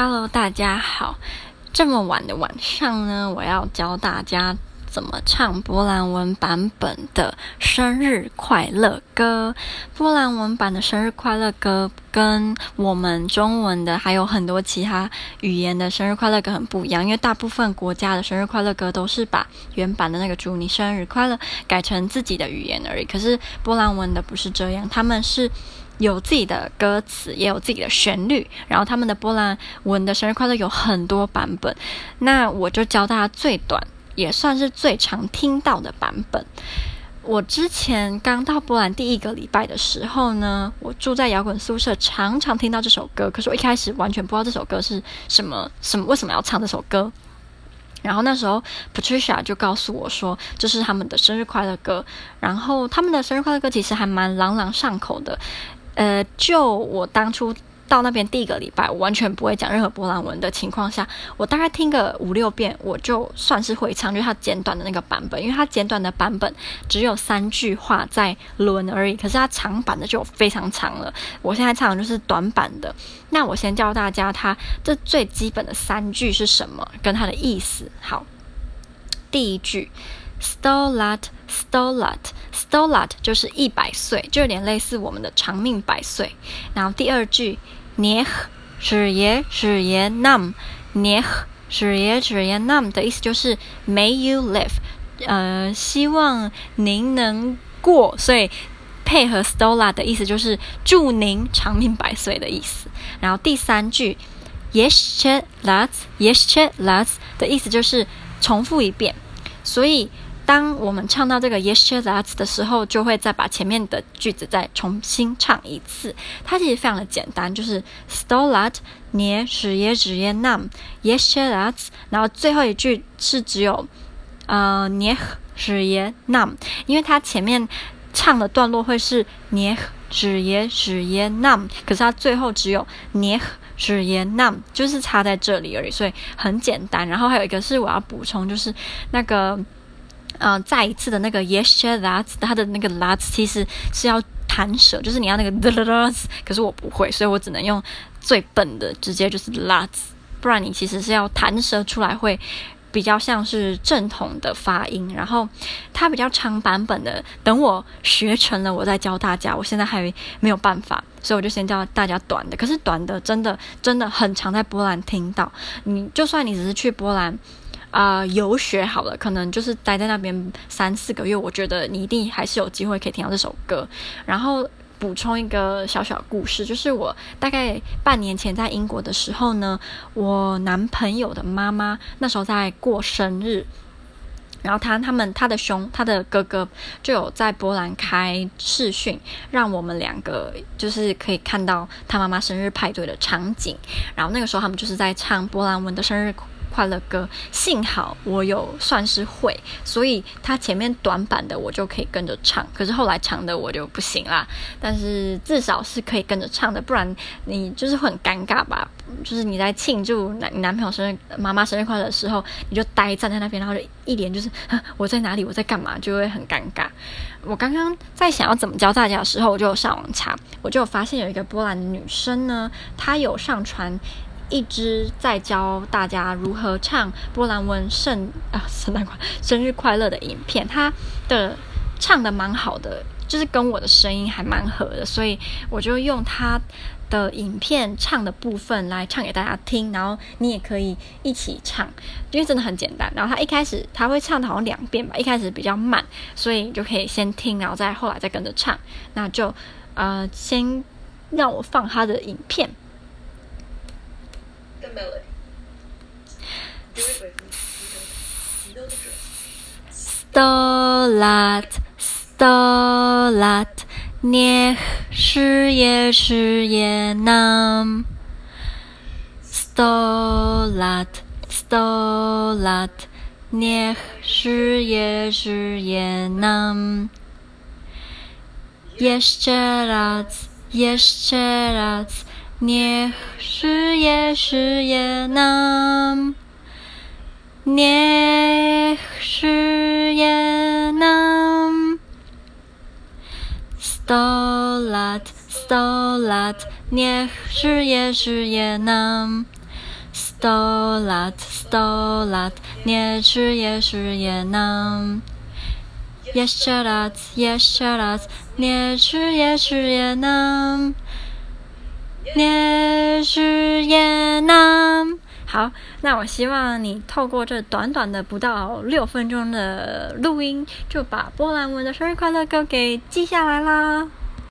Hello，大家好。这么晚的晚上呢，我要教大家怎么唱波兰文版本的生日快乐歌。波兰文版的生日快乐歌跟我们中文的还有很多其他语言的生日快乐歌很不一样，因为大部分国家的生日快乐歌都是把原版的那个“祝你生日快乐”改成自己的语言而已。可是波兰文的不是这样，他们是。有自己的歌词，也有自己的旋律，然后他们的波兰文的生日快乐有很多版本。那我就教大家最短，也算是最常听到的版本。我之前刚到波兰第一个礼拜的时候呢，我住在摇滚宿舍，常常听到这首歌。可是我一开始完全不知道这首歌是什么，什么为什么要唱这首歌。然后那时候，Patricia 就告诉我说，这是他们的生日快乐歌。然后他们的生日快乐歌其实还蛮朗朗上口的。呃，就我当初到那边第一个礼拜，我完全不会讲任何波兰文的情况下，我大概听个五六遍，我就算是会唱，就是它简短的那个版本，因为它简短的版本只有三句话在轮而已，可是它长版的就非常长了。我现在唱的就是短版的，那我先教大家它这最基本的三句是什么，跟它的意思。好，第一句。Sto lat, Stolat 就是一百岁，就有点类似我们的长命百岁。然后第二句，niech żyje żyje nam，niech żyje żyje nam 的意思就是 May you live，呃，希望您能过，所以配合 sto lat 的意思就是祝您长命百岁的意思。然后第三句，jeszcze raz, jeszcze raz 的意思就是重复一遍，所以。当我们唱到这个 Jeszcze raz 的时候，就会再把前面的句子再重新唱一次。它其实非常的简单，就是 Sto lat nie żyje żyje nam Jeszcze raz，然后最后一句是只有呃 nie żyje nam，因为它前面唱的段落会是 nie żyje żyje nam，可是它最后只有 nie żyje nam，就是差在这里而已，所以很简单。然后还有一个是我要补充，就是那个。嗯、再一次的那个 jeszcze raz，它的那个 that 其实是要弹舌，就是你要那个 the，可是我不会，所以我只能用最笨的，直接就是 that，不然你其实是要弹舌出来，会比较像是正统的发音。然后它比较长版本的，等我学成了，我再教大家。我现在还没有办法，所以我就先教大家短的。可是短的真的真的很常在波兰听到，你就算你只是去波兰。啊、游学好了，可能就是待在那边三四个月，我觉得你一定还是有机会可以听到这首歌。然后补充一个小小故事，就是我大概半年前在英国的时候呢，我男朋友的妈妈那时候在过生日，然后他他们他的兄他的哥哥就有在波兰开视讯，让我们两个就是可以看到他妈妈生日派对的场景。然后那个时候他们就是在唱波兰文的生日。快乐歌，幸好我有算是会，所以他前面短版的我就可以跟着唱，可是后来长的我就不行啦。但是至少是可以跟着唱的，不然你就是会很尴尬吧？就是你在庆祝男男朋友生日、妈妈生日快乐的时候，你就呆站在那边，然后就一脸就是我在哪里，我在干嘛，就会很尴尬。我刚刚在想要怎么教大家的时候，我就上网查，我就发现有一个波兰的女生呢，她有上传。一直在教大家如何唱波兰文圣啊圣诞快生日快乐的影片，他的唱的蛮好的，就是跟我的声音还蛮合的，所以我就用他的影片唱的部分来唱给大家听，然后你也可以一起唱，因为真的很简单。然后他一开始他会唱好像两遍吧，一开始比较慢，所以你就可以先听，然后再后来再跟着唱。那就呃先让我放他的影片。Sto lat, sto lat, niech żyje, żyje nam. Sto lat, sto lat, niech żyje, żyje nam. Jeszcze raz, jeszcze raz. Niech żyje, żyje nam. Niech żyje nam. Sto lat, sto lat, niech żyje, żyje nam. Sto lat, sto lat, niech żyje, żyje nam. Jeszcze raz, jeszcze raz, niech żyje, żyje nam. 你。是也能。好，那我希望你透过这短短的不到六分钟的录音，就把波兰文的生日快乐歌给记下来啦。